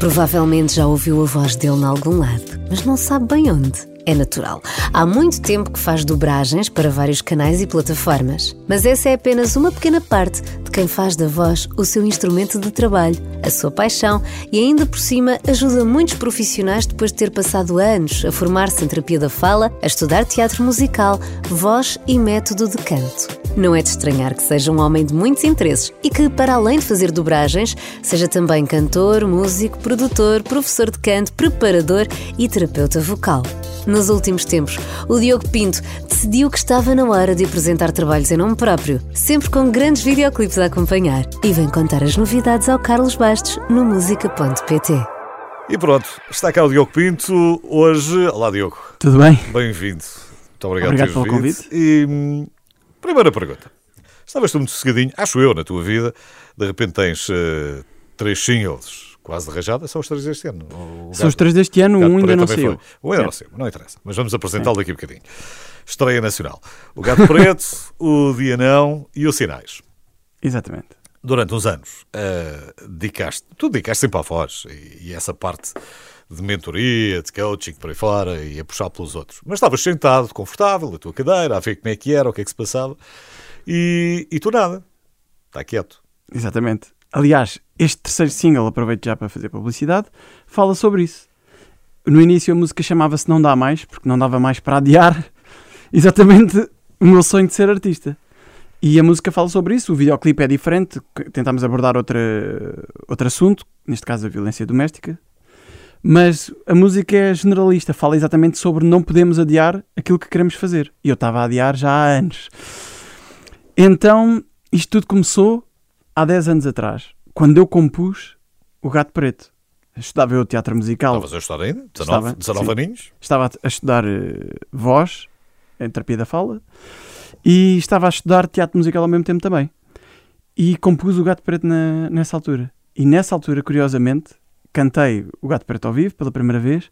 Provavelmente já ouviu a voz dele em algum lado, mas não sabe bem onde. É natural. Há muito tempo que faz dobragens para vários canais e plataformas. Mas essa é apenas uma pequena parte de quem faz da voz o seu instrumento de trabalho, a sua paixão e ainda por cima ajuda muitos profissionais depois de ter passado anos a formar-se em terapia da fala, a estudar teatro musical, voz e método de canto. Não é de estranhar que seja um homem de muitos interesses e que, para além de fazer dobragens, seja também cantor, músico, produtor, professor de canto, preparador e terapeuta vocal. Nos últimos tempos, o Diogo Pinto decidiu que estava na hora de apresentar trabalhos em nome próprio, sempre com grandes videoclipes a acompanhar, e vem contar as novidades ao Carlos Bastos no música.pt. E pronto, está cá o Diogo Pinto hoje. Olá, Diogo. Tudo bem? Bem-vindo. Muito obrigado, Obrigado por pelo convite. E hum, primeira pergunta. Estavas tu muito sossegadinho, acho eu, na tua vida. De repente tens eh, três singles quase de rajada. São os três deste ano. O São os Gato- três deste ano, um ainda não saiu. foi. Um ainda É. não saiu, não interessa. Mas vamos apresentá-lo daqui a bocadinho. Estreia nacional. O Gato Preto, o Dia Não e o Sinais. Exatamente. durante uns anos, eh, dedicaste, tu dedicaste sempre à voz e, e essa parte de mentoria, de coaching para aí fora e a puxar pelos outros. Mas estavas sentado, confortável, na tua cadeira, a ver como é que era, o que é que se passava e, e tu nada. Está quieto. Exatamente. Aliás, este terceiro single, aproveito já para fazer publicidade, fala sobre isso. No início a música chamava-se Não Dá Mais, porque não dava mais para adiar exatamente o meu sonho de ser artista. E a música fala sobre isso, o videoclipe é diferente, tentámos abordar outra, outro assunto, neste caso a violência doméstica, mas a música é generalista, fala exatamente sobre não podemos adiar aquilo que queremos fazer. E eu estava a adiar já há anos. Então, isto tudo começou há 10 anos atrás, quando eu compus O Gato Preto. Estudava eu teatro musical, Estavas a estudar ainda? 19, Estava, 19 sim. aninhos? estava a estudar eh, voz, em terapia da fala, e estava a estudar teatro musical ao mesmo tempo também. E compus O Gato Preto na- nessa altura. E nessa altura, curiosamente, cantei O Gato Preto ao vivo pela primeira vez,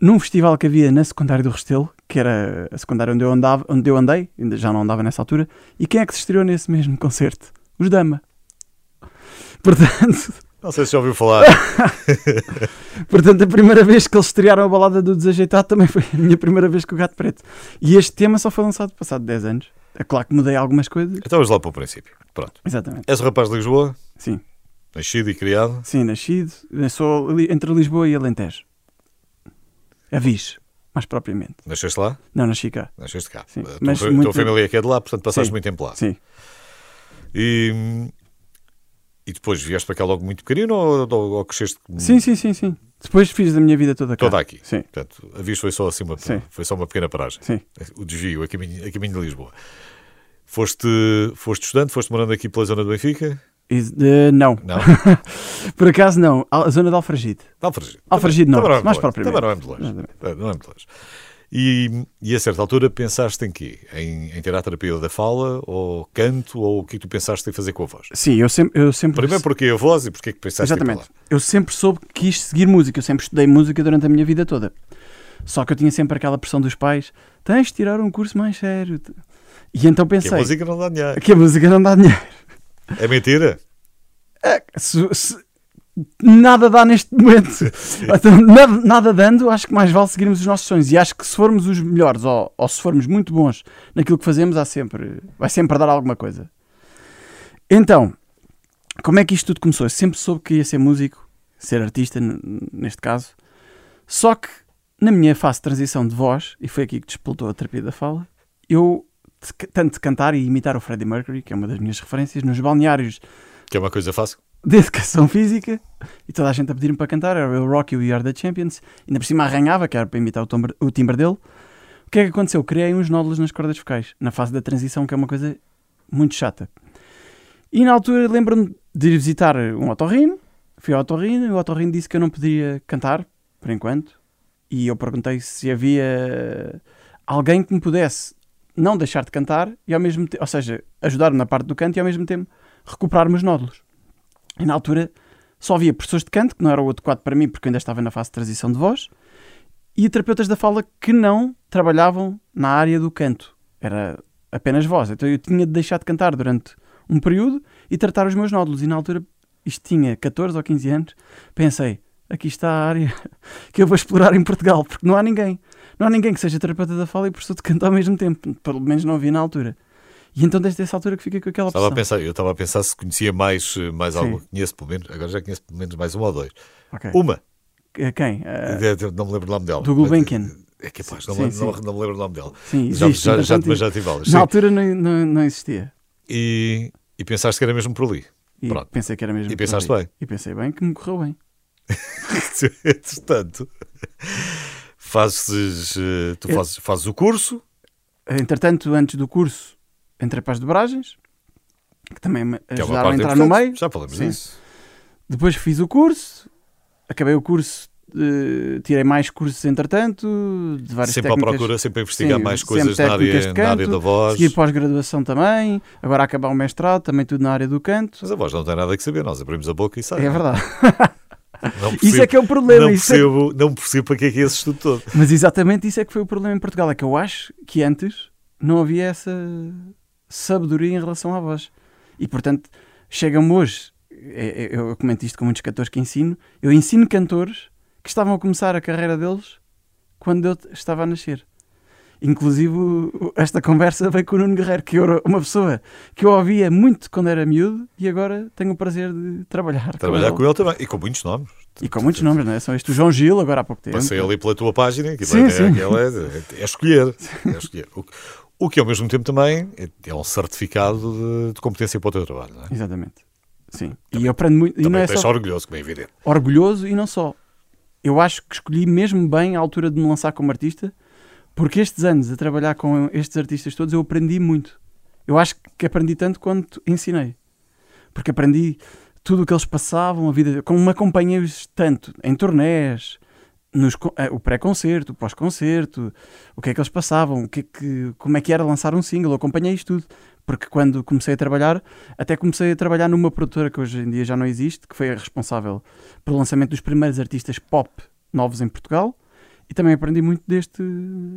num festival que havia na secundária do Restelo, que era a secundária onde eu, andava, onde eu andei, ainda já não andava nessa altura, e quem é que se estreou nesse mesmo concerto? Os Dama. Portanto, Não sei se já ouviu falar. portanto, a primeira vez que eles estrearam a balada do Desajeitado também foi a minha primeira vez com o Gato Preto. E este tema só foi lançado passado 10 anos. É claro que mudei algumas coisas. então vamos lá para o princípio. Pronto. Exatamente. És o rapaz de Lisboa, Sim, nascido e criado. sim, nascido. Sou entre Lisboa e Alentejo. Avis, mais propriamente. Nasceste lá? Não, nasci cá. Nasceste cá. Sim, A tua, mas muito- tua família é que é de lá, portanto passaste Sim. muito tempo lá. Sim. E, e depois vieste para cá logo muito pequenino ou, ou, ou cresceste Sim, sim, sim, sim. Depois fiz a minha vida toda cá. toda aqui? Sim, Portanto, a vista foi só assim uma, Sim. foi só uma pequena paragem. sim. O desvio, a caminho, a caminho de Lisboa. Foste, foste estudante, foste morando aqui pela zona do Benfica? E, eh, não, Não? por acaso não. A zona de Alfragide. Alfragide. Alfragide não é mais propriamente. Também não é muito longe. Não é muito longe. E, e a certa altura pensaste em quê? Em, em ter a terapia da fala, ou canto, ou o que é que tu pensaste em fazer com a voz? Sim, eu sempre. Eu sempre Primeiro porque a voz e porque é que pensaste Exatamente. Eu sempre soube que quis seguir música. Eu sempre estudei música durante a minha vida toda. Só que eu tinha sempre aquela pressão dos pais: tens de tirar um curso mais sério. E então lá? Que pensei a música não dá dinheiro. que a música não dá dinheiro. É mentira? Se- se- nada dá neste momento. Então, nada, nada dando, acho que mais vale seguirmos os nossos sonhos. E acho que se formos os melhores ou, ou se formos muito bons naquilo que fazemos, há sempre, vai sempre dar alguma coisa. Então, como é que isto tudo começou? Eu sempre soube que ia ser músico, ser artista, neste caso. Só que na minha fase de transição de voz, e foi aqui que despoltou a terapia da fala, eu, tanto de cantar e imitar o Freddie Mercury, que é uma das minhas referências, nos balneários Que é uma coisa fácil? De educação física e toda a gente a pedir-me para cantar. Era o Rock You We Are the Champions. Ainda por cima arranhava, que era para imitar o, o timbre dele. O que é que aconteceu? Criei uns nódulos nas cordas vocais, na fase da transição, que é uma coisa muito chata. E na altura lembro-me de ir visitar um otorrino. Fui ao otorrino e o otorrino disse que eu não podia cantar, por enquanto. E eu perguntei se havia alguém que me pudesse não deixar de cantar e ao mesmo tempo, ou seja, ajudar-me na parte do canto e ao mesmo tempo recuperar-me os nódulos. E na altura só havia professores de canto, que não era o adequado para mim, porque eu ainda estava na fase de transição de voz, e terapeutas da fala que não trabalhavam na área do canto. Era apenas voz. Então eu tinha de deixar de cantar durante um período e tratar os meus nódulos. E na altura, isto tinha 14 ou 15 anos, pensei, aqui está a área que eu vou explorar em Portugal, porque não há ninguém. Não há ninguém que seja terapeuta da fala e professor de canto ao mesmo tempo. Pelo menos não havia na altura. E então desde essa altura que fica com aquela Estava a opção. pensar, eu estava a pensar se conhecia mais, eh, mais Sim. alguma. Conheço pelo menos, agora já conheço pelo menos mais uma ou dois. Ok. Uma, Eh, Quem? De- não me lembro o nome dela. do Gulbenkian. É capaz, não, Sim, me- sim. não, não me lembro o nome dela. sim, Já, existe. já, já, mas já tive aulas. na sim. altura não, não, não existia. E, e pensaste que era mesmo por ali. E Pronto. pensei que era mesmo. E por pensaste ali. bem. E pensei bem que me correu bem. Entretanto, fazes, tu fazes, fazes o curso, Entretanto, antes do curso, entrei para as dobragens, que também me que é ajudaram a parte entrar no meio. Já falamos Sim. disso. Depois fiz o curso, acabei o curso, eh, tirei mais cursos entretanto, de várias Sempre à técnicas. procura, sempre a investigar Sim, mais coisas na área, de na área canto, da voz. Segui pós-graduação também, agora a acabar o mestrado, também tudo na área do canto. Mas a voz não tem nada que saber, nós abrimos a boca e sai. É verdade. Não Isso percebo, é que é o problema. não, isso é- percebo, não percebo para que é que é esse estudo todo. Mas exatamente isso é que foi o problema em Portugal. É que eu acho que antes não havia essa sabedoria em relação à voz. E portanto, chega-me hoje, é- é- eu comento isto com muitos cantores que ensino, eu ensino cantores que estavam a começar a carreira deles quando eu estava a nascer. Inclusive, esta conversa veio com o Nuno Guerreiro, que era uma pessoa que eu ouvia muito quando era miúdo e agora tenho o prazer de trabalhar, Trabalhar com com ele também. E com muitos nomes. ele. E com muitos nomes, não é? São este o João Gil, agora há pouco tempo. Passei ali pela tua página, que Sim, é, sim. aquela é, é escolher. É escolher. O, o que ao mesmo tempo também é, é um certificado de, de competência para o teu trabalho. Não é? Exatamente. Sim. e eu aprendo muito. E não Também é só orgulhoso, como é evidente. orgulhoso e não só. Eu acho que escolhi mesmo bem a altura de me lançar como artista, porque estes anos a trabalhar com estes artistas todos eu aprendi muito. Eu acho que aprendi tanto quanto ensinei. Porque aprendi tudo o que eles passavam, a vida, como me acompanhei-os tanto em turnés, nos, eh, o pré-concerto, o pós-concerto, o que é que eles passavam, o que é que, como é que era lançar um single, eu acompanhei isto tudo. Porque quando comecei a trabalhar, até comecei a trabalhar numa produtora que hoje em dia já não existe, que foi a responsável pelo lançamento dos primeiros artistas pop novos em Portugal, e também aprendi muito deste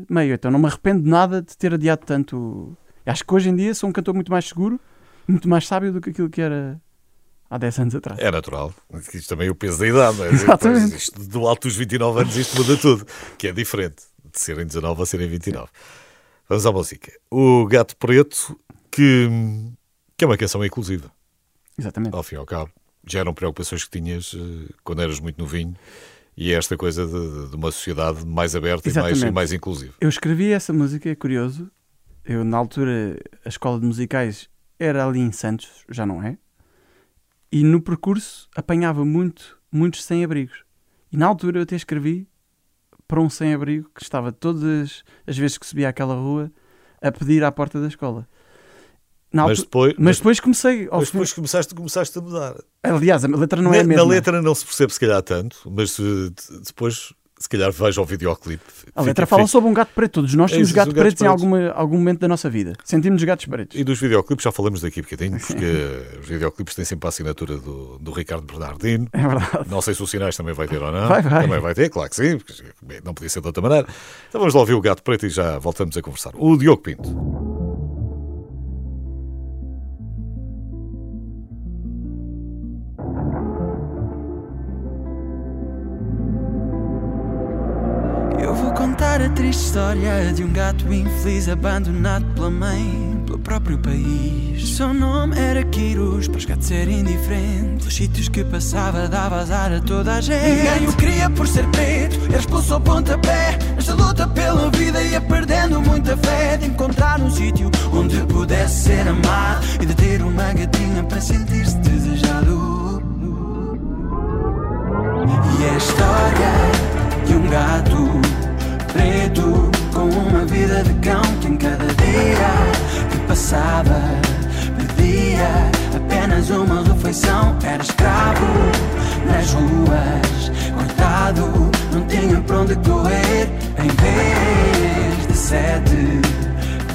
meio. Então não me arrependo nada de ter adiado tanto. Acho que hoje em dia sou um cantor muito mais seguro, muito mais sábio do que aquilo que era há 10 anos atrás. É natural. Isto também é o peso da idade. Não é? Exatamente. Isto, do alto dos 29 anos isto muda tudo. Que é diferente de serem 19 a serem 29. Vamos à música. O Gato Preto, que, que é uma canção inclusiva, Exatamente. ao fim e ao cabo. Já eram preocupações que tinhas eh, quando eras muito novinho. E é esta coisa de, de uma sociedade mais aberta e mais, e mais inclusiva. Eu escrevi essa música, é curioso. Eu, na altura, a escola de musicais era ali em Santos, já não é. E no percurso apanhava muito, muitos sem-abrigos. E na altura eu até escrevi para um sem-abrigo que estava todas as vezes que subia àquela rua a pedir à porta da escola. Na Mas depois, mas depois comecei. ao mas fim- depois começaste, começaste a mudar. Aliás, a letra não na, é a mesma. na letra não se percebe se calhar tanto, mas eh, de- depois, se calhar, veja o videoclipe. A letra fala sobre um gato preto. Todos nós É temos os gatos pretos em alguma, algum momento da nossa vida. Sentimos gatos pretos. E dos videoclipes já falamos daqui um bocadinho, porque os videoclipes têm sempre a assinatura do, do Ricardo Bernardino. É verdade. Não sei se o Sinais também vai ter ou não. Vai, vai. Também vai ter, claro que sim, porque não podia ser de outra maneira. Então vamos lá ouvir o Gato Preto e já voltamos a conversar. O Diogo Pinto. Contar a triste história de um gato infeliz abandonado pela mãe, pelo próprio país. Seu nome era Quirus, para os gatos serem indiferentes. Os sítios que passava dava azar a toda a gente. Ninguém o queria por ser preto, era expulso ao pontapé. Nesta luta pela vida ia perdendo muita fé de encontrar um sítio onde pudesse ser amado e de ter uma gatinha para sentir-se desejado. E a história de um gato preto com uma vida de cão que em cada dia que passava pedia apenas uma refeição. Era escravo nas ruas, coitado, não tinha para onde correr. Em vez de sete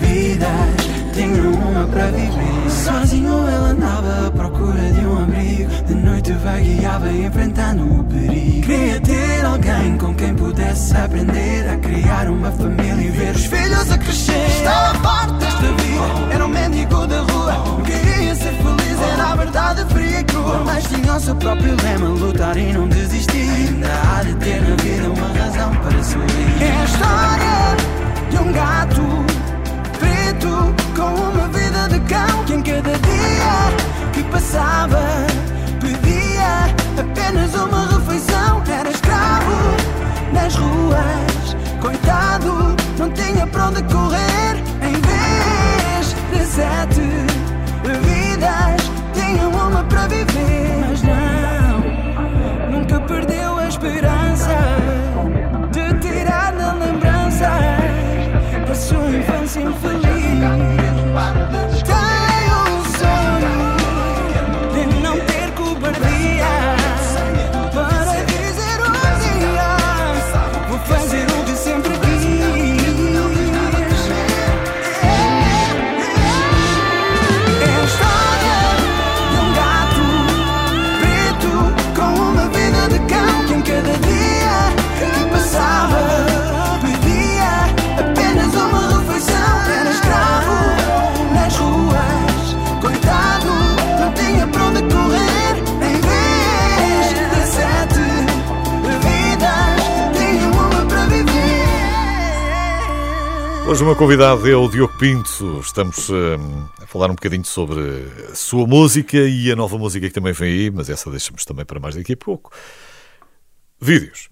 vidas, tenho uma para viver. Sozinho ele andava à procura de um abrigo. De noite vagueava enfrentando o perigo. Queria ter alguém com quem pudesse aprender a criar uma família e ver os filhos a crescer. Estava farto desta vida, era um mendigo da rua. Queria ser feliz, era a verdade fria e crua. Mas tinha o seu próprio lema: lutar e não desistir. Ainda há de ter na vida uma razão para sorrir. É a história de um gato preto pensava Pedia apenas uma refeição Era escravo nas ruas. Coitado, não tinha para onde correr. Em vez de sete vidas Tinha uma para viver. Mas não, nunca perdeu a esperança De tirar da lembrança Da sua infância infeliz. Hoje o meu convidado é o Diogo Pinto. Estamos hum, a falar um bocadinho sobre a sua música e a nova música que também vem aí, mas essa deixamos também para mais daqui a pouco. Vídeos.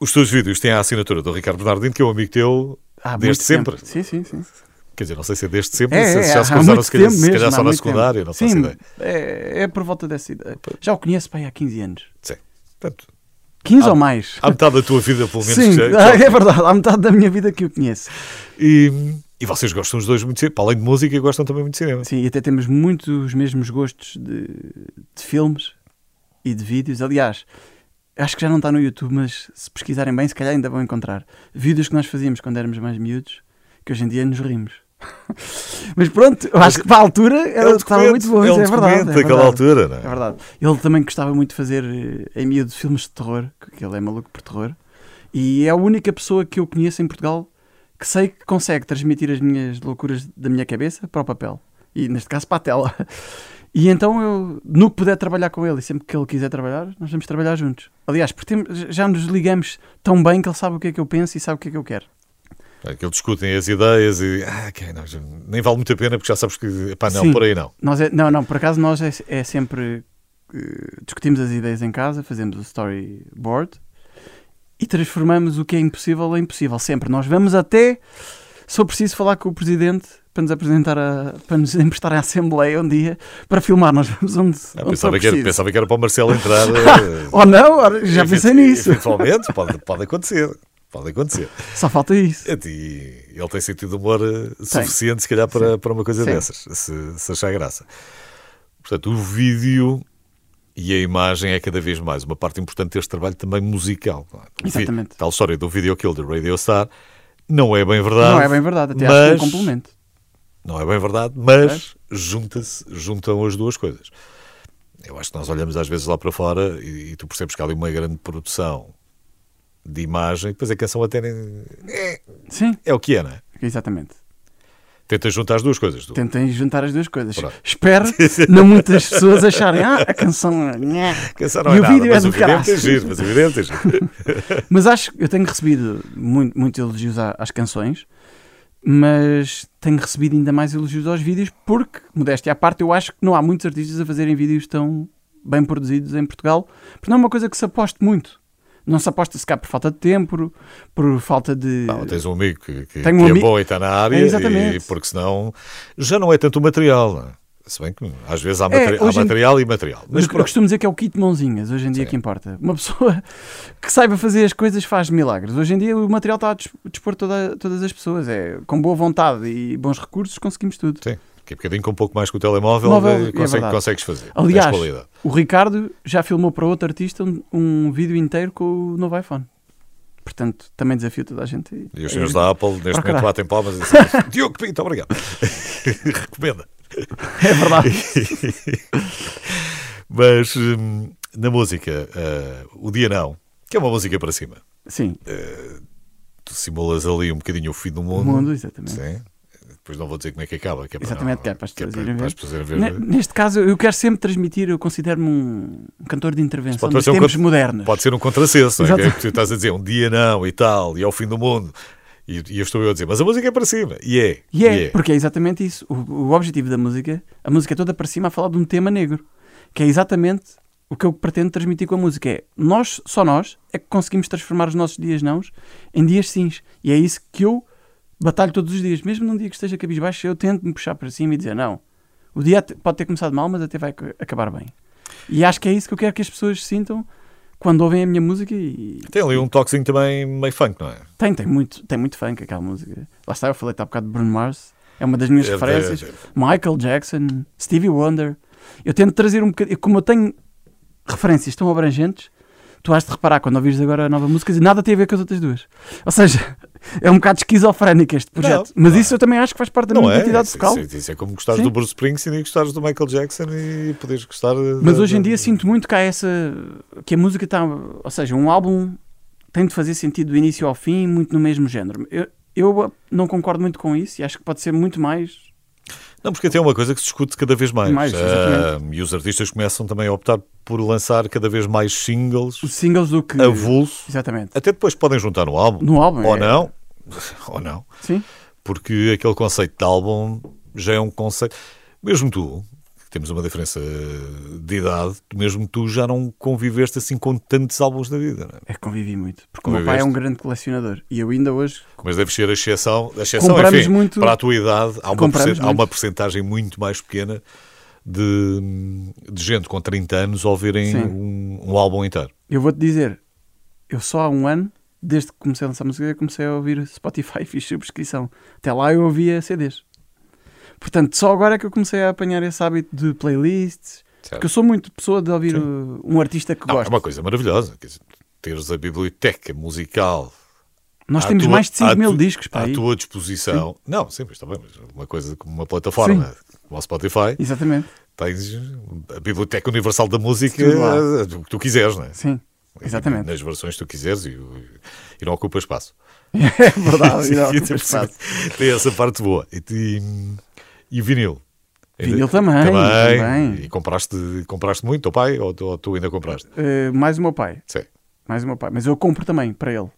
Os teus vídeos têm a assinatura do Ricardo Bernardino, que é um amigo teu desde sempre. Sim, sim, sim. Quer dizer, não sei se é desde sempre, É, se é, já se há cruzaram se calhar, tempo se calhar mesmo, só na secundária, não faço Sim, ideia. é, é por volta dessa idade. Já o conheço pai, há 15 anos. Sim. Portanto, 15 Ah, ou mais. há metade da tua vida, pelo menos. Sim, que já- ah, é verdade. Há metade da minha vida que eu conheço. E, e vocês gostam os dois muito de cinema. Para além de música, gostam também muito de cinema. Sim, e até temos muito os mesmos gostos de, de filmes e de vídeos. Aliás, acho que já não está no YouTube, mas se pesquisarem bem, se calhar ainda vão encontrar vídeos que nós fazíamos quando éramos mais miúdos, que hoje em dia nos rimos. mas pronto, eu acho que para a altura um estava muito bom. é um é verdade. é verdade. altura, não é? É verdade. Ele também gostava muito de fazer eh, em miúdo filmes de terror, que ele é maluco por terror. E é a única pessoa que eu conheço em Portugal que sei que consegue transmitir as minhas loucuras da minha cabeça para o papel. E neste caso para a tela. E então eu, no que puder trabalhar com ele, e sempre que ele quiser trabalhar, nós vamos trabalhar juntos. Aliás, porque já nos ligamos tão bem que ele sabe o que é que eu penso e sabe o que é que eu quero. É que eles discutem as ideias e ah, ok, não, nem vale muito a pena porque já sabes que pá, não, Sim. por aí não. Nós é- não, não, por acaso nós é, é sempre eh, discutimos as ideias em casa, fazemos o storyboard e transformamos o que é impossível em possível. Sempre. Nós vamos até, se for preciso, falar com o presidente para nos apresentar a, para nos emprestar a Assembleia um dia para filmar. Nós vamos onde, Ah, onde pensava, que era, pensava que era para o Marcelo entrar. eh, Ou não, já pensei nisso. Eventualmente, pode, pode acontecer. Pode acontecer. Só falta isso. E ele tem sentido de humor eh, suficiente, se calhar, para, para uma coisa Sim. dessas, se, se achar graça. Portanto, o vídeo e a imagem é cada vez mais uma parte importante deste trabalho também musical. é? Vi- Exatamente. Tal história do Video Kill de Radio Star não é bem verdade. Não é bem verdade, até acho que é um mas- complemento. Não é bem verdade, mas junta-se, juntam as duas coisas. Eu acho que nós olhamos às vezes lá para fora e, e tu percebes que há ali uma grande produção de imagem, depois a canção até nem... é, Sim, é o que é, não é? exatamente. Tenta juntar as duas coisas. Tu. Tentem juntar as duas coisas. Pronto. Espero não muitas pessoas acharem, ah, a canção. nhé." A canção não E é o nada, vídeo é do é giro, mas o vídeo é giro. Mas acho que eu tenho recebido muito, muito elogios às canções, mas tenho recebido ainda mais elogios aos vídeos, porque, modéstia à parte, eu acho que não há muitos artistas a fazerem vídeos tão bem produzidos em Portugal, porque não é uma coisa que se aposte muito. Não se aposta se cá por falta de tempo, por falta de. Não, tens um amigo que, que- Tenho que um é amigo- bom e está na área, É, e, porque senão já não é tanto o material. é? Se bem que às vezes há, É, há hoje em- material e material. Mas eu costumo dizer que é o kit mãozinhas, hoje em dia Sim. que importa. Uma pessoa que saiba fazer as coisas faz milagres. Hoje em dia o material está a dis- dispor toda, todas as pessoas. É, com boa vontade e bons recursos conseguimos tudo. Sim, que é bocadinho com um pouco mais com o telemóvel Móvel, é consegue- verdade. consegues fazer. Aliás. O Ricardo já filmou para outro artista um, um vídeo inteiro com o novo iPhone. Portanto, também desafio toda a gente. E os senhores da Apple neste momento caralho. batem palmas e dizem Diogo Pinto, obrigado. Recomenda. É verdade. Mas hum, na música, eh, o Dia Não, que é uma música para cima, Sim, tu simulas ali um bocadinho o fim do o mundo. mundo, exatamente. Sim. Depois não vou dizer como é que acaba. Que é para Exatamente, não- que é para que é para- para ver. as pessoas irem ver. Ne- Neste caso, eu quero sempre transmitir, eu considero-me um, um cantor de intervenção Pode dos um tempos cont- modernos. Pode ser um contrassenso, não é? Que é que tu estás a dizer um dia não e tal, e é o fim do mundo. E, e eu estou eu a dizer, mas a música é para cima. E é. E é, porque é exatamente isso. O, o objetivo da música, a música é toda para cima a falar de um tema negro, que é exatamente o que eu pretendo transmitir com a música. É nós, só nós, é que conseguimos transformar os nossos dias nãos em dias sims. E é isso que eu batalho todos os dias. Mesmo num dia que esteja cabisbaixo, eu tento me puxar para cima e dizer: não, o dia pode ter começado mal, mas até vai ac- acabar bem. E acho que é isso que eu quero que as pessoas sintam quando ouvem a minha música e Tem ali um toquezinho também meio funk, não é? tem, tem muito, tem muito funk aquela música. Lá está, eu falei há bocado de Bruno Mars, é uma das minhas É, referências. é, é. Michael Jackson, Stevie Wonder. Eu tento trazer um bocadinho, como eu tenho referências tão abrangentes, tu has de reparar quando ouvires agora a nova música e nada tem a ver com as outras duas. Ou seja, é um bocado esquizofrénico este projeto. Não, Mas não isso eu também acho que faz parte da Não minha é? identidade vocal. isso- isso é como gostares Sim. do Bruce Springsteen e gostares do Michael Jackson e poderes gostar. Mas da- hoje em da- dia sinto muito que há essa. que a música está. Ou seja, um álbum tem de fazer sentido do início ao fim, muito no mesmo género. Eu, eu não concordo muito com isso e acho que pode ser muito mais. Não, porque até é uma coisa que se discute cada vez mais. Mais, Ah, e os artistas começam também a optar por lançar cada vez mais singles Os singles do que. avulso. Exatamente. Até depois podem juntar no álbum. No álbum. Ou é- não. Ou não. Sim. porque aquele conceito de álbum já é um conceito. Mesmo tu, temos uma diferença de idade, mesmo tu já não conviveste assim com tantos álbuns da vida, não é? É que convivi muito. Porque o meu pai é um grande colecionador. E eu ainda hoje. Mas deve ser a exceção. A exceção Compramos enfim, muito- para a tua idade, há uma, percent- há muito. uma percentagem muito mais pequena de, de gente com 30 anos a ouvirem um, um álbum inteiro. Eu vou-te dizer, eu só há um ano, desde que comecei a lançar música, comecei a ouvir Spotify e fiz subscrição. Até lá eu ouvia CDs. Portanto, só agora é que eu comecei a apanhar esse hábito de playlists. Porque eu sou muito pessoa de ouvir uh, um artista que Não, é gosta. uma coisa maravilhosa. Quer dizer, teres a biblioteca musical Nós temos tua- mais de 5 à mil tu- discos para à aí. tua disposição. Não, sim, mas está bem, mas uma coisa como uma plataforma como o Spotify, Exatamente. tens a biblioteca universal da música, o que tu quiseres, não é? Sim, exatamente. Nas versões que tu quiseres e, e não ocupa espaço. É verdade. Sim, não, tem espaço. tem essa parte boa. E, e, vinil? Vinil também, também. E compraste, compraste muito, teu pai, ou tu, ou tu ainda compraste? Uh, mais o meu pai. Sim. Mais o meu pai. Mas eu compro também para ele.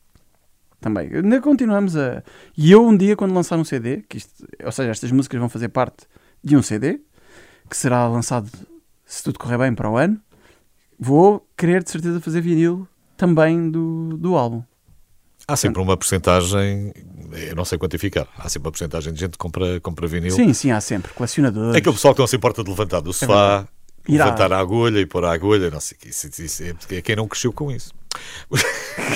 Também. Ainda continuamos a. E eu, um dia, quando lançar um CD, que isto, ou seja, estas músicas vão fazer parte de um CD, que será lançado, se tudo correr bem, para o ano, vou querer de certeza fazer vinil também do, do álbum. Há sempre uma porcentagem, eu não sei quantificar, há sempre uma porcentagem de gente que compra, compra vinil. Sim, sim, há sempre. Colecionadores. É aquele pessoal que não se importa de levantar do sofá, Irá. levantar a agulha e pôr a agulha, não sei. Isso, isso é, é quem não cresceu com isso.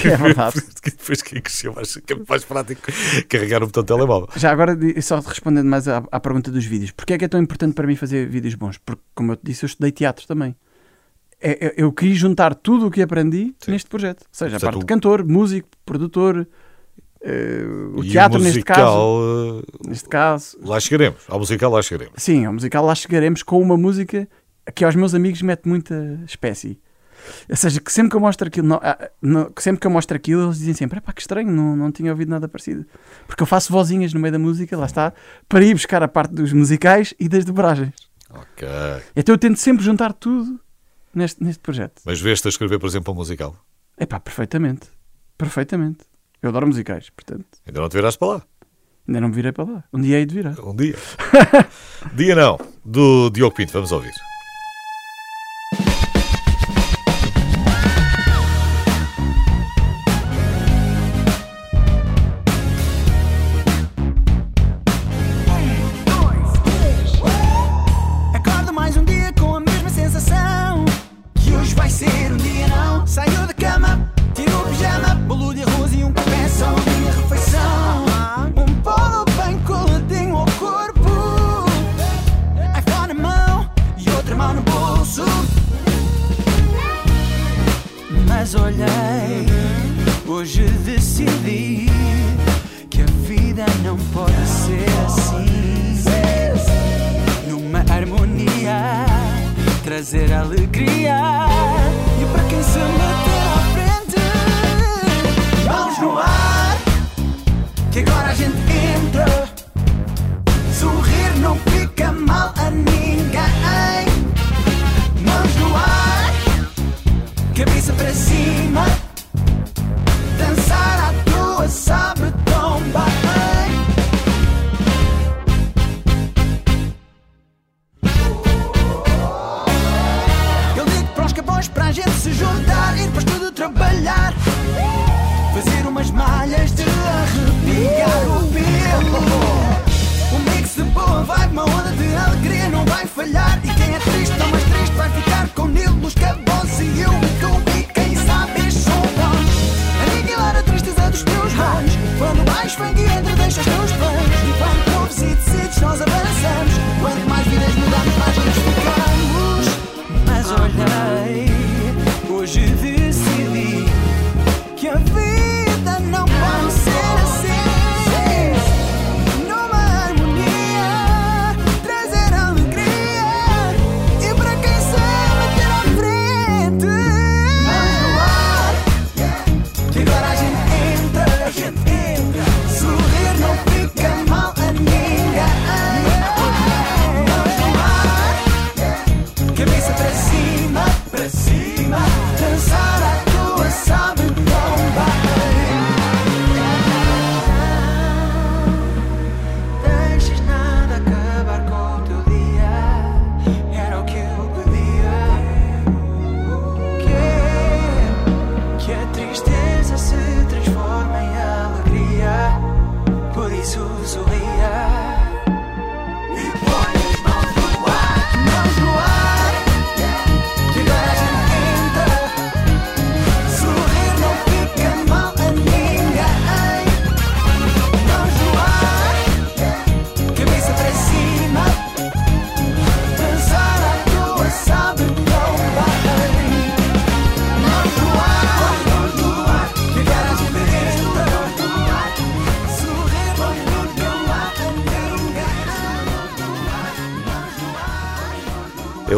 É verdade. Depois quem cresceu, acho que é mais prático carregar o botão de telemóvel. Já agora, só respondendo mais à, à pergunta dos vídeos, porque é que é tão importante para mim fazer vídeos bons? Porque, como eu te disse, eu estudei teatro também. É- é- eu quis juntar tudo o que aprendi Sim. neste projeto. Ou seja, a parte de o- cantor, músico, produtor, eh, o E teatro o neste musical, caso. eh, Neste caso. Lá chegaremos. Ao musical lá chegaremos. Sim, ao musical lá chegaremos com uma música que aos meus amigos mete muita espécie. Ou seja, que sempre que eu mostro aquilo, não- ah, não- que sempre que eu mostro aquilo, eles dizem sempre: pá, que estranho, não, não tinha ouvido nada parecido. Porque eu faço vozinhas no meio da música, lá está, para ir buscar a parte dos musicais e das dobragens. Ok. Então eu tento sempre juntar tudo neste, neste projeto. Mas veste a escrever, por exemplo, um musical. É pá, perfeitamente. Perfeitamente. Eu adoro musicais, portanto, Ainda não te virás para lá. ainda não me virei para lá. Um dia hei de virar. Um dia. dia não. Do Diogo Pinto. Vamos ouvir.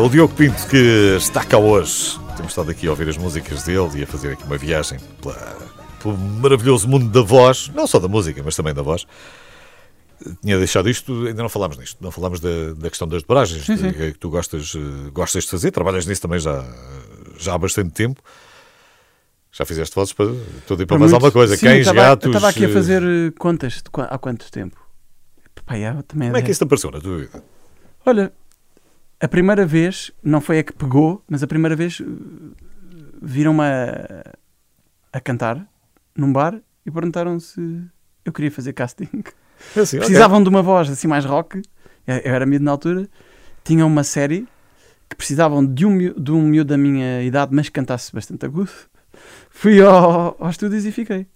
O Diogo Pinto que está cá hoje. Temos estado aqui a ouvir as músicas dele e a fazer aqui uma viagem pela- pelo maravilhoso mundo da voz, não só da música, mas também da voz. Tinha deixado isto, ainda não falámos nisto, não falámos da, da questão das dobragens, que tu gostas, gostas de fazer, trabalhas nisso também já, já há bastante tempo. Já fizeste vozes para tudo e para, Para mais alguma coisa. Sim, Cães, estava- gatos. Estava aqui a eh, fazer eh, contas de há quanto tempo? Pá, é, também Como é que isso te apareceu na tua vida? Olha, a primeira vez, não foi a que pegou, mas a primeira vez uh, viram-me a, a cantar num bar e perguntaram se eu queria fazer casting. Assim. Precisavam de uma voz assim mais rock, eu era miúdo na altura, tinham uma série que precisavam de um, de um miúdo da minha idade, mas que cantasse bastante agudo. Fui ao, aos estúdios e fiquei.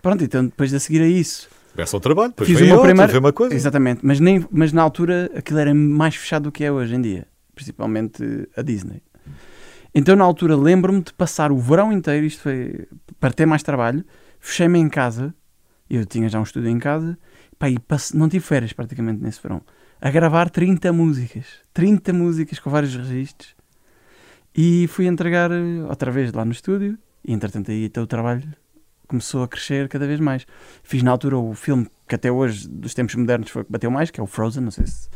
Pronto, então depois de seguir a isso, Começa o trabalho, depois Fiz vem uma outro, primeira- uma coisa. Exatamente, mas, nem, mas na altura aquilo era mais fechado do que é hoje em dia, principalmente a Disney. Então na altura lembro-me de passar o verão inteiro, isto foi para ter mais trabalho, fechei-me em casa, eu tinha já um estúdio em casa, pá, e passe- não tive férias praticamente nesse verão, a gravar 30 músicas, 30 músicas com vários registros, e fui entregar eh, outra vez lá no estúdio, e entretanto aí até o trabalho começou a crescer cada vez mais. Fiz na altura o filme que até hoje, dos tempos modernos, foi o que bateu mais, que é o Frozen, não sei se,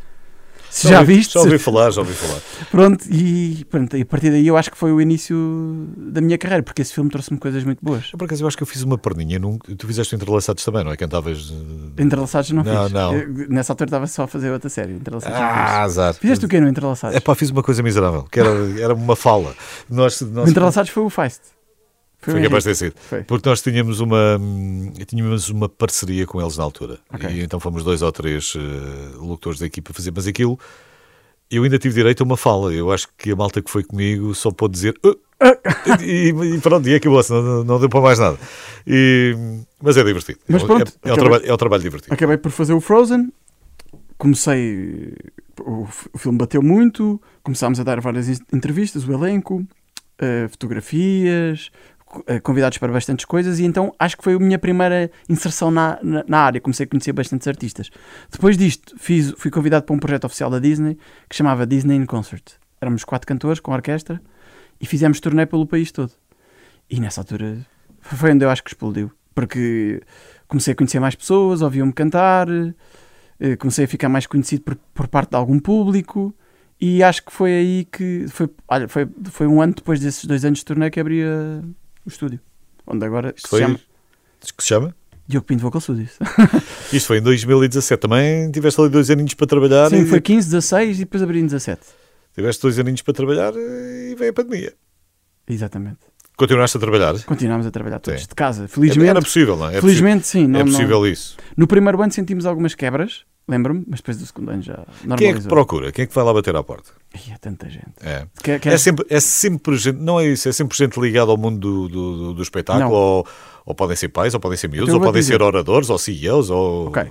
se já, ouvi- viste. Já ouvi falar, já ouvi falar. Pronto, e, pronto, e a partir daí eu acho que foi o início da minha carreira, porque esse filme trouxe-me coisas muito boas. Por acaso eu acho que eu fiz uma perninha. Num... Tu fizeste o entrelaçados também, não é? Cantavas. eh, Entrelaçados não, Não, fiz. não. Eu, nessa altura estava só a fazer outra série. Entrelaçados Ah, azar. Fizeste o quê no Entrelaçados? É pá, fiz uma coisa miserável, que era, era uma fala. Nós, O nós, Entrelaçados foi o Feist. Foi o capaz de Henrique. ter sido. Foi. Porque nós tínhamos uma, tínhamos uma parceria com eles na altura. Ok. E então fomos dois ou três eh, locutores da equipa a fazer. Mas aquilo, eu ainda tive direito a uma fala. Eu acho que a malta que foi comigo só pôde dizer. "Ah", e, e pronto, e acabou-se, não, não deu para mais nada. E- mas é divertido. Mas É um- pronto, é, é, um acabei- trabalho, é um trabalho divertido. Acabei por fazer o Frozen. Comecei. O, o filme bateu muito. Começámos a dar várias en- entrevistas, o elenco, eh, fotografias, convidados para bastantes coisas. E então acho que foi a minha primeira inserção na, na, na área. Comecei a conhecer bastantes artistas. Depois disto, fiz, fui convidado para um projeto oficial da Disney que chamava Disney in Concert. Éramos quatro cantores com orquestra e fizemos turnê pelo país todo. E nessa altura foi onde eu acho que explodiu. Porque comecei a conhecer mais pessoas, ouviam-me cantar, eh, comecei a ficar mais conhecido por, por parte de algum público e acho que foi aí que foi, olha, foi, foi um ano depois desses dois anos de turnê que abri a- o estúdio, onde agora Isto se foi, chama que se chama? Diogo Pinto Vocal Studios. Isto foi em 2017. Também tiveste ali dois aninhos para trabalhar. Sim, e foi 15, 16 e depois abri em 17. Tiveste dois aninhos para trabalhar e veio a pandemia. Exatamente. Continuaste a trabalhar? Continuámos a trabalhar todos Sim. de casa. Felizmente, Era possível, não é? É felizmente sim. possível, Não, é não- possível isso. No primeiro ano sentimos algumas quebras, lembro-me, mas depois do segundo ano já normalizou. Quem é que procura? Quem é que vai lá bater à porta? Ih, é tanta gente. É. Quer- quer- É, sempre, é sempre gente, não é isso, é sempre gente ligada ao mundo do, do, do- espetáculo, ou, ou podem ser pais, ou podem ser miúdos, Então ou podem dizer. ser oradores, ou CEOs, ou... Ok.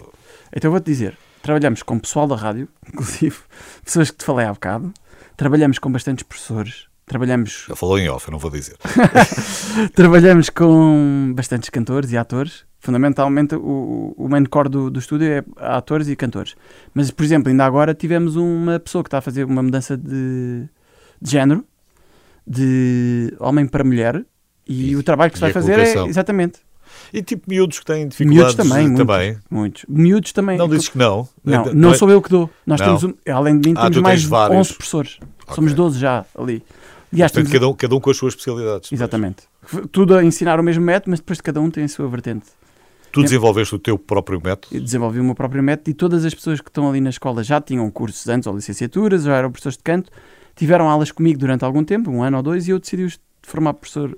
Então eu vou-te dizer, trabalhamos com pessoal da rádio, inclusive pessoas que te falei há bocado, trabalhamos com bastantes professores, trabalhamos, Eu falou em off, eu não vou dizer. trabalhamos com bastantes cantores e atores. Fundamentalmente o, o main core do, do estúdio é atores e cantores. Mas, por exemplo, ainda agora tivemos uma pessoa que está a fazer uma mudança de, de género, de homem para mulher, e, E- o trabalho que se e vai fazer colocação. é exatamente. E tipo miúdos que têm Miúdos dificuldades também, muitos, também. muitos. Miúdos também. Não dizes que não? Não, É- não é- sou eu que dou. Nós Não. temos, um- além de mim, Ah, temos mais vários. 11 professores. Ok. Somos 12 já ali. Aliás, Portanto, temos- cada um, cada um com as suas especialidades. Exatamente. Tudo a ensinar o mesmo método, mas depois de cada um tem a sua vertente. Tu desenvolveste o teu próprio método. Eu desenvolvi o meu próprio método e todas as pessoas que estão ali na escola já tinham cursos antes ou licenciaturas, já eram professores de canto, tiveram aulas comigo durante algum tempo, um ano ou dois, e eu decidi os formar professor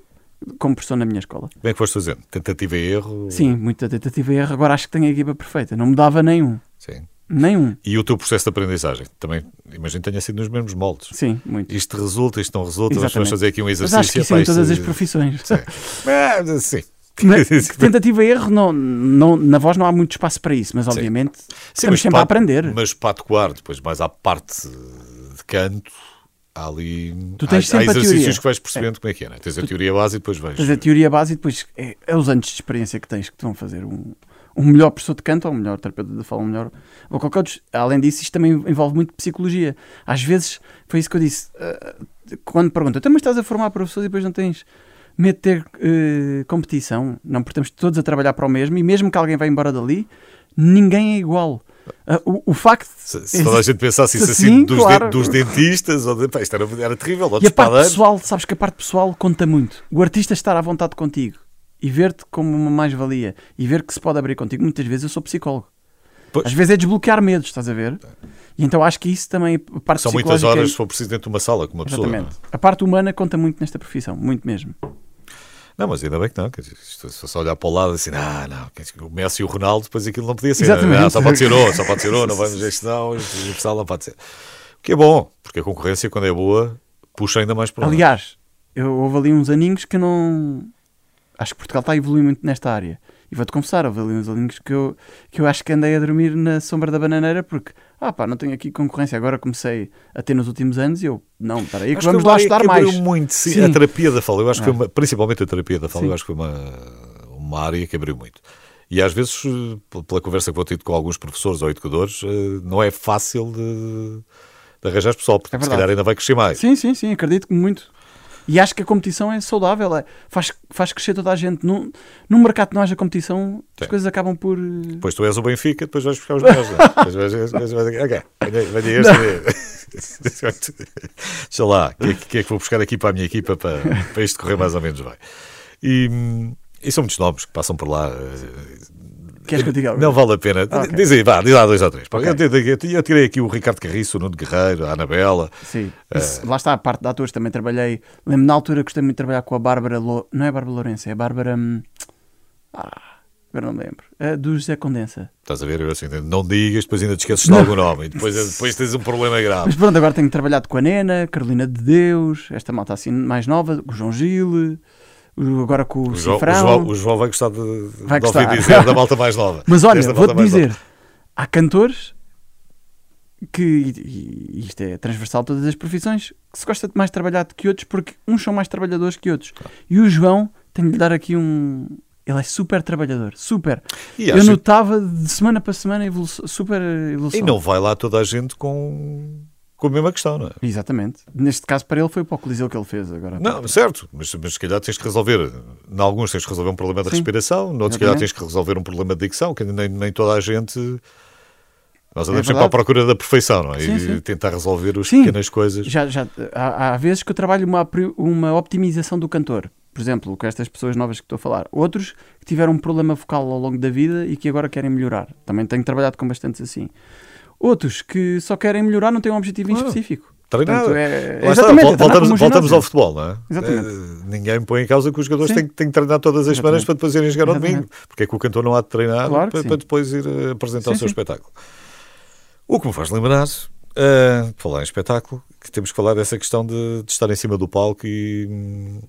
como professor na minha escola. Como é que foste fazendo? Tentativa e erro? Sim, muita tentativa e erro. Agora acho que tenho a equipa perfeita. Não mudava nenhum. Sim. Nenhum. E o teu processo de aprendizagem? Também, imagino que tenha sido nos mesmos moldes. Sim, muito. Isto resulta, isto não resulta, vamos fazer aqui um Mas exercício. acho que isso é em todas as isto- profissões. Sim. É, sim. Mas, tentativa e erro, não, não, na voz não há muito espaço para isso, mas obviamente Sim, estamos mas sempre a para- aprender. Mas para adequar, depois mais à parte de canto, há ali. Tu tens há, há a exercícios teoria. que vais percebendo como é que é, né? Tens a teoria base e depois vais. Tens a teoria base e depois é, é os anos de experiência que tens que te vão fazer um, um melhor professor de canto ou um melhor terapeuta de fala, um melhor vocal coach. Além disso, isto também envolve muito psicologia. Às vezes, foi isso que eu disse, eh, quando pergunto, então, mas estás a formar professores e depois não tens medo de ter eh, competição? Não, porque estamos todos a trabalhar para o mesmo e mesmo que alguém vá embora dali, ninguém é igual. Ah, o, o facto Se, se toda a gente pensasse isso assim Sim, dos, claro. de- dos dentistas, ou de, pá, isto era, era terrível, E a parte pessoal, sabes que a parte pessoal conta muito. O artista estar à vontade contigo e ver-te como uma mais-valia e ver que se pode abrir contigo. Muitas vezes eu sou psicólogo. Pois. Às vezes é desbloquear medos, estás a ver? E então acho que isso também, a parte São muitas horas se for preciso dentro de uma sala com uma pessoa. não é? Exatamente. A parte humana conta muito nesta profissão, muito mesmo. Não, mas ainda bem que não. Quer dizer, se fosse olhar para o lado assim, ah, não, o Messi e o Ronaldo, depois aquilo não podia ser. Exatamente. Ah, só pode ser um, só pode ser um, não vamos este não, este universal não pode ser. O que é bom, porque a concorrência, quando é boa, puxa ainda mais para lá. Aliás, eu, houve ali uns aninhos que não. Acho que Portugal está a evoluir muito nesta área. E vou-te confessar, houve ali uns aninhos que eu, que eu acho que andei a dormir na sombra da bananeira porque, ah pá, não tenho aqui concorrência. Agora comecei a ter nos últimos anos e eu, não, espera aí, que Acho vamos que lá estudar mais. abriu muito, sim, Sim. A terapia da fala, eu acho que Ah. foi uma, principalmente a terapia da fala, Sim. eu acho que foi uma, uma área que abriu muito. E às vezes, eh, pela conversa que vou ter com alguns professores ou educadores, eh, não é fácil de, de arranjar pessoal, porque É se calhar ainda vai crescer mais. Sim, sim, sim, acredito que muito. E acho que a competição é saudável, é, faz, faz crescer toda a gente. Num, num mercado que não haja competição, as Sim. coisas acabam por. eh, Depois tu és o Benfica, depois vais buscar os melhores. é? Depois vais, vais, vais, vais, ok, venha- este. Deixa lá, o que, é que- é que vou buscar aqui para a minha equipa para, para isto correr mais ou menos bem. E, e são muitos nomes que passam por lá. Queres que eu diga algo? Não vale a pena. Ah, ok. Diz aí, vá, diz lá dois ou três. Ok. Eu, eu- tirei aqui o Ricardo Carriço, o Nuno Guerreiro, a Anabela. Sim. Isso, lá está a parte de atores. Também trabalhei. Lembro na altura gostei muito de trabalhar com a Bárbara. Lo- Não é a Bárbara Lourenço, é a Bárbara. hum, Ah, agora não me lembro. A do José Condensa. Estás a ver? Eu assim, não digas, depois ainda te esqueces de algum nome. E depois, depois tens um problema grave. Mas pronto, agora tenho trabalhado com a Nena, Carolina de Deus, esta malta assim mais nova, com o João Gil, agora com o, O João, o, Cifrão. João, o João vai gostar de, Vai de ouvir gostar. dizer da malta mais nova. Mas olha, vou-te dizer, nova. há cantores que, e isto é transversal a todas as profissões, que se gosta de mais trabalhar do que outros, porque uns são mais trabalhadores que outros. E o João, tenho de lhe dar aqui um. Ele é super trabalhador, super. E, Eu notava de semana para semana evolução, super evolução. e não vai lá toda a gente com, com a mesma questão, não é? Exatamente. Neste caso, para ele, foi para o Coliseu que ele fez agora. Não, certo, mas, mas se calhar tens que resolver, em alguns tens que resolver um problema de Sim. respiração, noutros se calhar tens que resolver um problema de dicção, que nem, nem toda a gente. Nós andamos É sempre à procura da perfeição, não é? Sim, e sim. tentar resolver as pequenas coisas. Já, já, há, há vezes que eu trabalho uma, uma optimização do cantor. Por exemplo, com estas pessoas novas que estou a falar. Outros que tiveram um problema vocal ao longo da vida e que agora querem melhorar. Também tenho trabalhado com bastantes assim. Outros que só querem melhorar, não têm um objetivo em Claro. específico. Treinar. Portanto, é, Lá está, exatamente, vol- é voltamos, um voltamos ao futebol, não é? Exatamente. Eh, ninguém põe em causa que os jogadores têm, têm que treinar todas as semanas para depois irem jogar ao domingo. Porque é que o cantor não há de treinar Claro para, para depois ir eh, apresentar Sim, o seu sim. espetáculo. O que me faz lembrar, eh, falar em espetáculo, que temos que falar dessa questão de, de estar em cima do palco e,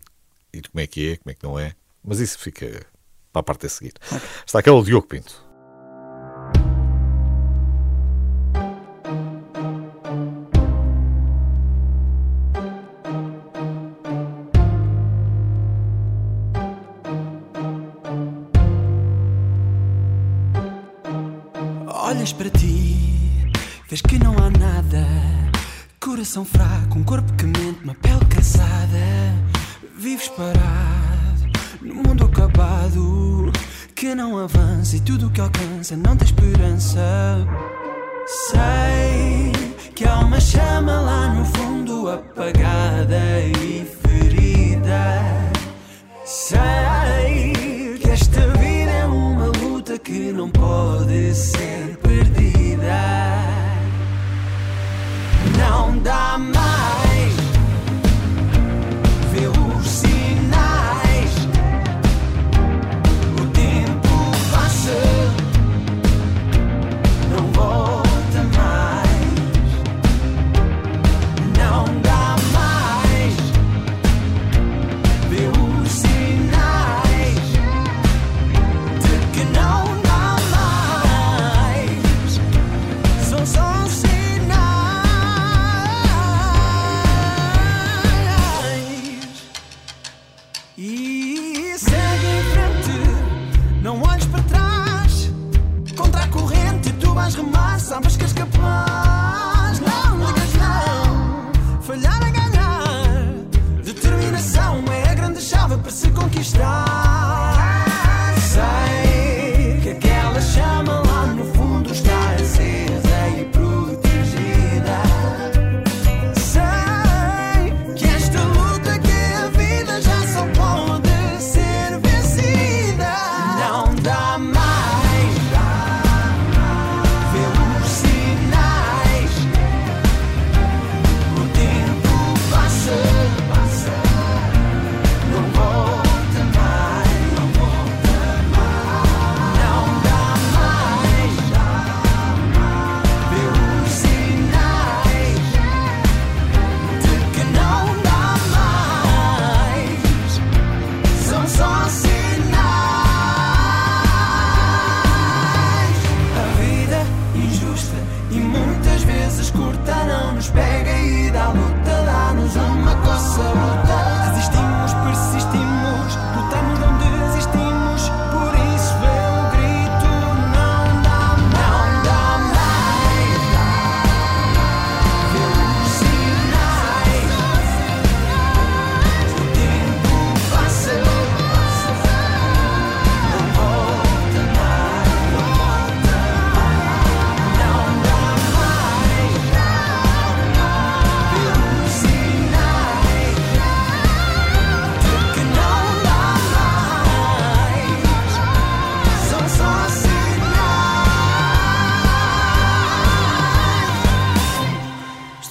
e de como é que é, como é que não é. Mas isso fica para a parte a seguir. Está aquele o Diogo Pinto. Coração fraco, um corpo que mente, uma pele cansada. Vives parado no mundo acabado, que não avança e tudo o que alcança não tem esperança. Sei que há uma chama lá no fundo apagada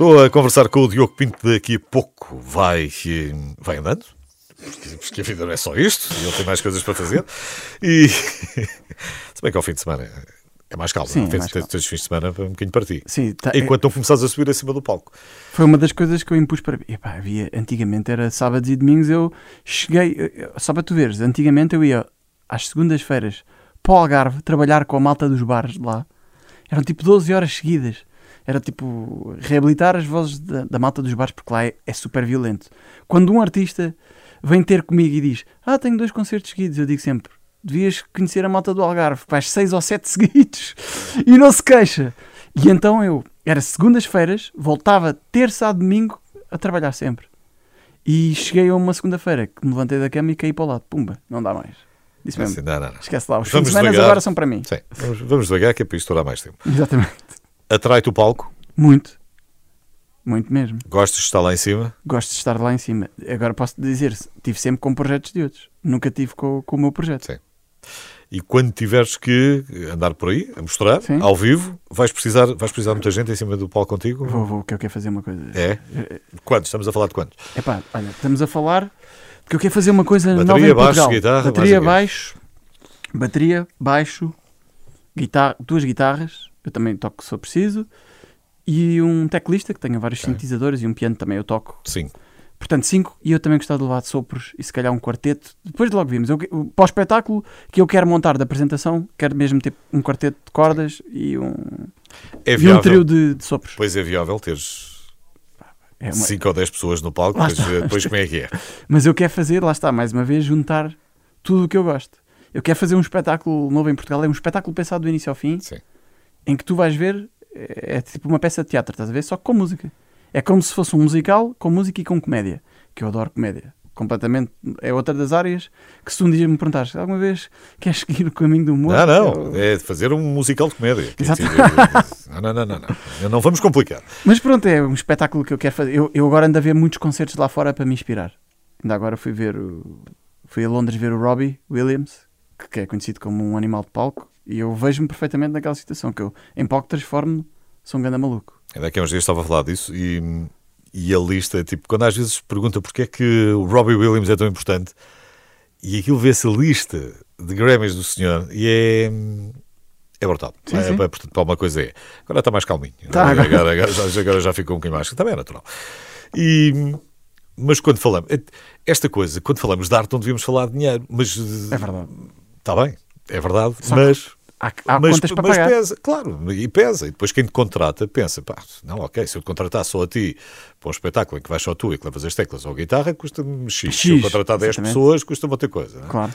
Estou a conversar com o Diogo Pinto daqui a pouco. Vai, vai andando? Porque, porque a vida não é só isto, e ele tem mais coisas para fazer. E se bem que ao fim de semana é mais calmo. Sim, Sim, é mais calmo. Tens fins de semana um bocadinho para ti. Sim, tá- Enquanto não começares a subir acima do palco. Foi uma das coisas que eu impus para. Epá, havia, antigamente era sábados e domingos, eu cheguei. Só para tu veres, antigamente eu ia às segundas-feiras para o Algarve trabalhar com a malta dos bares de lá. Eram tipo 12 horas seguidas. Era tipo reabilitar as vozes da, da malta dos bares, porque lá é, é super violento. Quando um artista vem ter comigo e diz: Ah, tenho dois concertos seguidos, eu digo sempre: Devias conhecer a malta do Algarve, faz seis ou sete seguidos e não se queixa. E então eu, era segundas-feiras, voltava terça a domingo a trabalhar sempre. E cheguei a uma segunda-feira que me levantei da cama e caí para o lado. Pumba, não dá mais. Disse mesmo. Assim, não, não, não. Esquece lá, os fins de semana agora são para mim. Sim, vamos, vamos devagar que é para isto durar mais tempo. Exatamente. Atrai-te o palco, Muito. Muito mesmo. gostas de estar lá em cima. Gosto de estar lá em cima. Agora posso dizer, tive sempre com projetos de outros. Nunca tive com, com o meu projeto. Sim. E quando tiveres que andar por aí, a mostrar, Sim. ao vivo, vais precisar, vais precisar de muita gente em cima do palco contigo? Vou, vou, que eu quero fazer uma coisa. É? Quantos? Estamos a falar de quantos? Epá, olha, estamos a falar de que eu quero fazer uma coisa Bateria, nova em baixo, Portugal. guitarra, bateria, baixo, bateria, baixo, guitarra, duas guitarras, eu também toco se for preciso, e um teclista que tenha vários Ok. sintetizadores e um piano também eu toco. Cinco. Portanto, cinco, e eu também gostava de levar de sopros e se calhar um quarteto. Depois de logo vimos. Eu, para o espetáculo que eu quero montar da apresentação, quero mesmo ter um quarteto de cordas e um, É e um viável? trio de, de sopros. Pois é viável teres É uma- 5 ou 10 pessoas no palco, depois, está. depois como é que é? Mas eu quero fazer, lá está, mais uma vez, juntar tudo o que eu gosto. Eu quero fazer um espetáculo novo em Portugal. É um espetáculo pensado do início ao fim, Sim. Em que tu vais ver, é, é tipo uma peça de teatro, estás a ver? Só com música. É como se fosse um musical com música e com comédia. Que eu adoro comédia. Completamente. É outra das áreas que se um dia me perguntares, alguma vez queres seguir o caminho do humor? Não, não, Eu- é fazer um musical de comédia. Exato. Não, não, não, não, não. Não vamos complicar. Mas pronto, é um espetáculo que eu quero fazer. Eu, eu agora ando a ver muitos concertos lá fora para me inspirar. Ainda agora fui ver o... fui a Londres ver o Robbie Williams, que é conhecido como um animal de palco, e eu vejo-me perfeitamente naquela situação, que eu em palco transformo-me, sou um ganda maluco. Ainda aqui há uns dias estava a falar disso e, e a lista, tipo, quando às vezes pergunta porque é que o Robbie Williams é tão importante e aquilo vê-se a lista de Grammys do senhor e é. É brutal. Sim, é, sim. é, portanto, para uma coisa é. Agora está mais calminho. Tá, agora, agora- agora já, agora já ficou um bocadinho mais. Também é natural. E, mas quando falamos. Esta coisa, quando falamos de arte, não devíamos falar de dinheiro. Mas. É verdade. Está bem, é verdade. Só mas. Há, há mas, contas para mas pagar. pesa, claro, e pesa. E depois quem te contrata pensa, pá, não, ok, se eu te contratar só a ti para um espetáculo em que vais só tu e que levas as teclas ou a guitarra, custa-me X. Se eu X, contratar 10 exatamente. pessoas, custa-me outra coisa. não é?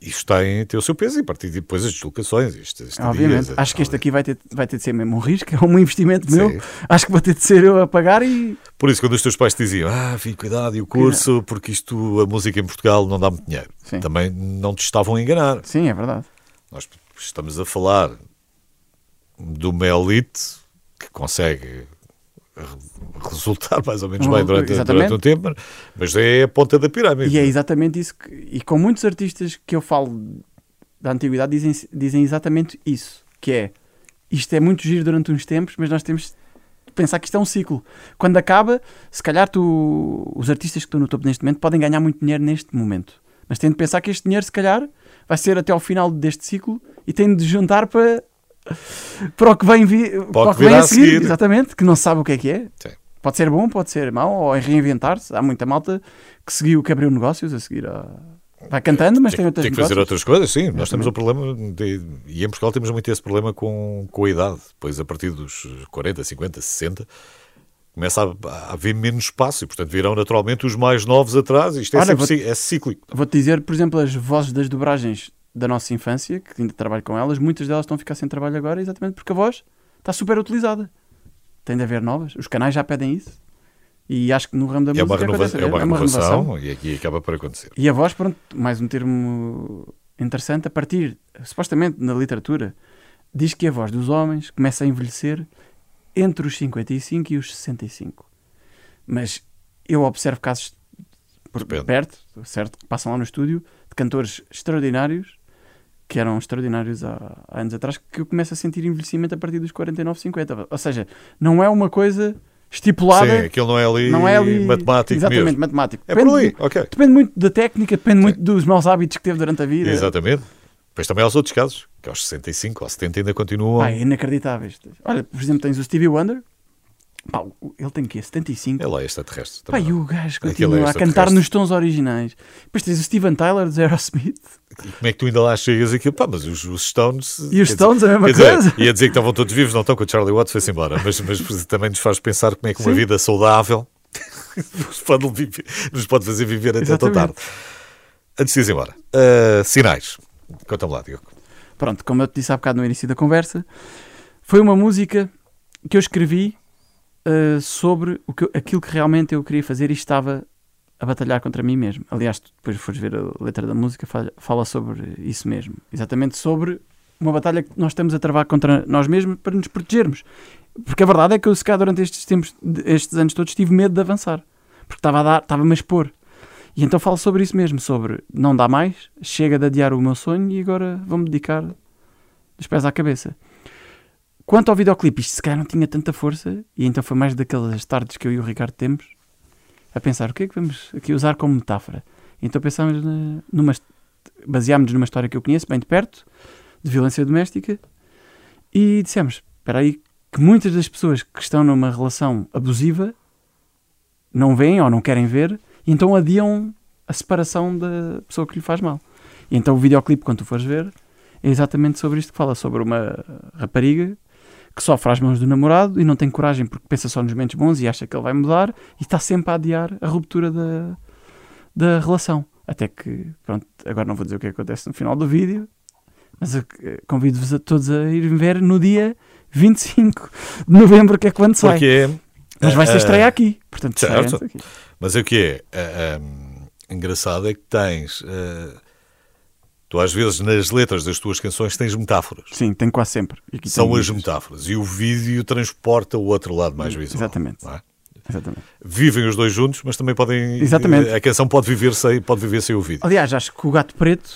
Isto tem, tem o seu peso e a partir de depois as deslocações. Isto, isto obviamente. Acho que este aqui vai ter, vai ter de ser mesmo um risco, é um investimento meu. Sim. Acho que vou ter de ser eu a pagar e. Por isso, quando os teus pais te diziam, ah, filho, cuidado, e o curso, porque isto, a música em Portugal não dá muito dinheiro, Sim. também não te estavam a enganar. Sim, é verdade. Nós estamos a falar de uma elite que consegue resultar mais ou menos bem Uhum, durante, exatamente. durante um tempo, mas é a ponta da pirâmide. E é exatamente isso que, e com muitos artistas que eu falo da antiguidade dizem, dizem exatamente isso, que é isto é muito giro durante uns tempos, mas nós temos de pensar que isto é um ciclo. Quando acaba, se calhar tu, os artistas que estão no topo neste momento podem ganhar muito dinheiro neste momento. Mas têm de pensar que este dinheiro, se calhar, vai ser até ao final deste ciclo e têm de juntar para, para o que vem, vi, para o que vem a seguir. seguir. Exatamente, que não sabe o que é que é. Sim. Pode ser bom, pode ser mau, ou é reinventar-se. Há muita malta que seguiu, que abriu negócios a seguir. A... Vai cantando, mas tem, outras tem que fazer negócios. outras coisas, sim. Nós temos o problema, de- e em Portugal temos muito esse problema com, com a idade. Pois a partir dos 40, 50, 60, começa a, a haver menos espaço e, portanto, virão naturalmente os mais novos atrás. Isto é, Olha, sempre vou- é cíclico. Vou-te dizer, por exemplo, as vozes das dobragens da nossa infância, que ainda trabalho com elas, muitas delas estão a ficar sem trabalho agora, exatamente porque a voz está super utilizada. Tem de haver novas. Os canais já pedem isso. E acho que no ramo da É uma, música renova- acontece, é uma renovação. renovação e aqui acaba por acontecer. E a voz, pronto, mais um termo interessante, a partir, supostamente na literatura, diz que a voz dos homens começa a envelhecer entre os 55 e os 65. Mas eu observo casos por Depende. perto, certo, que passam lá no estúdio, de cantores extraordinários, que eram extraordinários há, há anos atrás, que eu começo a sentir envelhecimento a partir dos 49, 50. Ou seja, não é uma coisa estipulada. Sim, aquilo não é ali, não é ali matemático Exatamente, mesmo. matemático. É por Depende ali, mu- ok. Depende muito da técnica, depende muito dos maus hábitos que teve durante a vida. Exatamente. Depois também há os outros casos, que aos 65 ou 70 ainda continuam. Pá, é inacreditáveis. Olha, por exemplo, tens o Stevie Wonder. Pá, ele tem o quê? 75? É lá extraterrestre. Pá, e o gajo Aquilo é continua a extraterrestre. cantar nos tons originais. Depois tens o Steven Tyler de Aerosmith. E como é que tu ainda lá chegas aqui? Pá, mas os, os Stones. E os Stones, a mesma quer dizer, coisa. ia dizer que estavam todos vivos, não estão, que o Charlie Watts foi-se embora. Mas, mas também nos faz pensar como é que uma Sim. vida saudável nos pode, viver- nos pode fazer viver até tão tarde. Antes de ir embora, ah, sinais. Conta-me lá, Diogo. Pronto, como eu te disse há bocado no início da conversa, foi uma música que eu escrevi uh, sobre o que aquilo que realmente eu queria fazer e estava a batalhar contra mim mesmo. Aliás, depois fores ver a letra da música, fa- fala sobre isso mesmo. Exatamente sobre uma batalha que nós estamos a travar contra nós mesmos para nos protegermos. Porque a verdade é que eu, se calhar, durante estes tempos, estes anos todos, tive medo de avançar. Porque estava a dar, estava-me a expor. E então falo sobre isso mesmo, sobre não dá mais, chega de adiar o meu sonho e agora vou-me dedicar dos pés à cabeça. Quanto ao videoclipe, isto se calhar não tinha tanta força, e então foi mais daquelas tardes que eu e o Ricardo temos a pensar o que é que vamos aqui usar como metáfora. Então pensámos numa, baseámos-nos numa história que eu conheço bem de perto, de violência doméstica, e dissemos: espera aí, que muitas das pessoas que estão numa relação abusiva não veem ou não querem ver, e então adiam a separação da pessoa que lhe faz mal. E então o videoclipe, quando tu fores ver, é exatamente sobre isto que fala, sobre uma rapariga que sofre às mãos do namorado e não tem coragem porque pensa só nos momentos bons e acha que ele vai mudar e está sempre a adiar a ruptura da, da relação. Até que, pronto, agora não vou dizer o que acontece no final do vídeo, mas eh, convido-vos a todos a irem ver no dia 25 de novembro, que é quando sai. Porque Mas vai ser ah, estreia aqui, portanto, certo. aqui. Mas o que é ah, ah, engraçado é que tens. ah, tu, às vezes, nas letras das tuas canções, tens metáforas. Sim, tem quase sempre. São as metáforas. E o vídeo transporta o outro lado mais visual. Exatamente. é? Exatamente. Vivem os dois juntos, mas também podem. Exatamente. A canção pode viver sem, pode viver sem o vídeo. Aliás, acho que o Gato Preto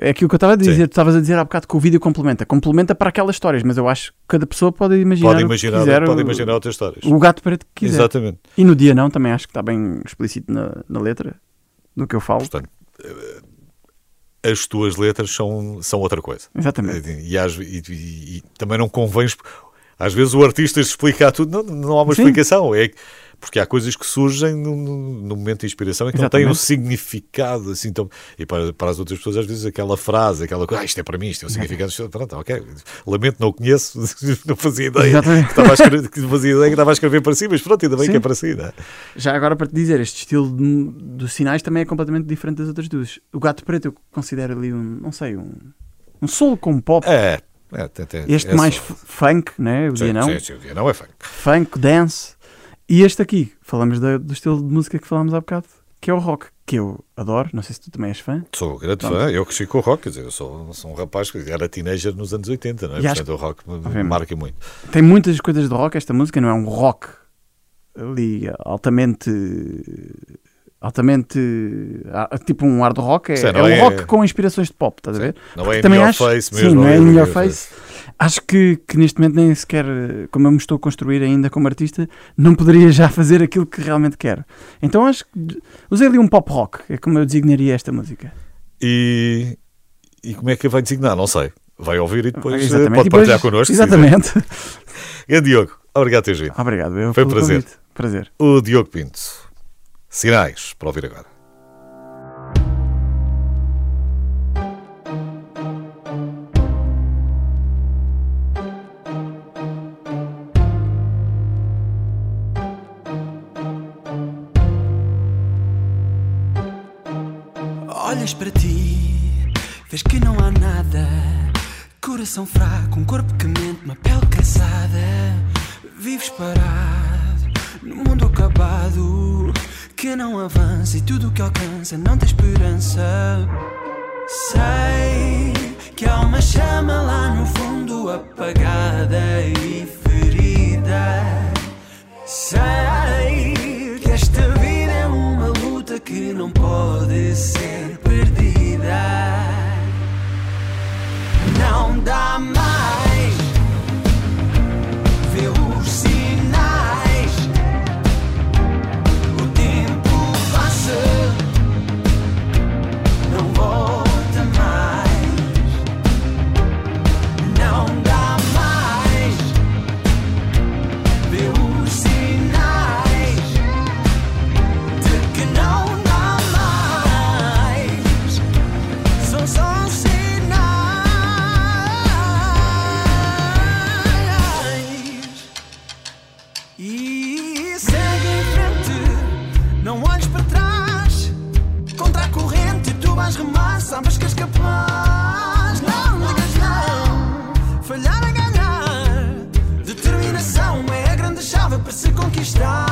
é aquilo que eu estava a dizer. Sim. Tu estavas a dizer há bocado que o vídeo complementa. Complementa para aquelas histórias, mas eu acho que cada pessoa pode imaginar. Pode imaginar, quiser, pode imaginar outras histórias. O Gato Preto que quiser. Exatamente. E no dia não, também acho que está bem explícito na, na letra do que eu falo. Portanto, eh, as tuas letras são, são outra coisa. Exatamente. E, e- e- e também não convém. Às vezes o artista explicar tudo, não, não há uma Sim. explicação. É que- porque há coisas que surgem no, no- momento de inspiração e que não têm um Exatamente. significado assim tão. E para, para as outras pessoas, às vezes, aquela frase, aquela coisa, ah, isto é para mim, isto é um significado. isto- Pronto, ok. Lamento, não o conheço, não fazia ideia. Exatamente. que Estava a escrever, que fazia ideia que estava a escrever para si, mas pronto, ainda bem Sim. que é para si, não é? Já agora para te dizer, este estilo de- dos sinais também é completamente diferente das outras duas. O Gato Preto eu considero ali um, não sei, um, um solo com pop. É. é, tem- tem- Este é mais só- funk, né? O Sim, dia não. Sim, sim, o dia não é funk. Funk, dance. E este aqui, falamos da- do estilo de música que falámos há bocado, que é o rock, que eu adoro. Não sei se tu também és fã. Sou grande Pronto. fã, eu cresci com o rock, quer dizer, eu sou, sou um rapaz que era teenager nos anos 80, não é? E acho Portanto, o rock me Obviamente. marca muito. Tem muitas coisas de rock, esta música não é um rock ali altamente. Altamente. ah, tipo um hard rock, é, Sim, é um é- rock com inspirações de pop, estás a ver? Não Porque é também acho- face sim, mesmo. não é in your ali, face. Acho que, que neste momento nem sequer, como eu me estou a construir ainda como artista, não poderia já fazer aquilo que realmente quero. Então acho que usei ali um pop rock, é como eu designaria esta música. E, e como é que vai designar? Não sei. Vai ouvir e depois eh, Exatamente. pode E depois- partilhar connosco. Exatamente. Grande Diogo, obrigado por teres vindo. Obrigado. Eu Foi um prazer. convite. Prazer. O Diogo Pinto. Sinais para ouvir agora. Olhas para ti, vês que não há nada. Coração fraco, um corpo que mente, uma pele cansada. Vives parado, no mundo acabado que não avança e tudo que alcança não tem esperança. Sei que há uma chama lá no fundo apagada e ferida. Sei que esta vida é uma luta que não pode ser perdida. Não dá mais. stop.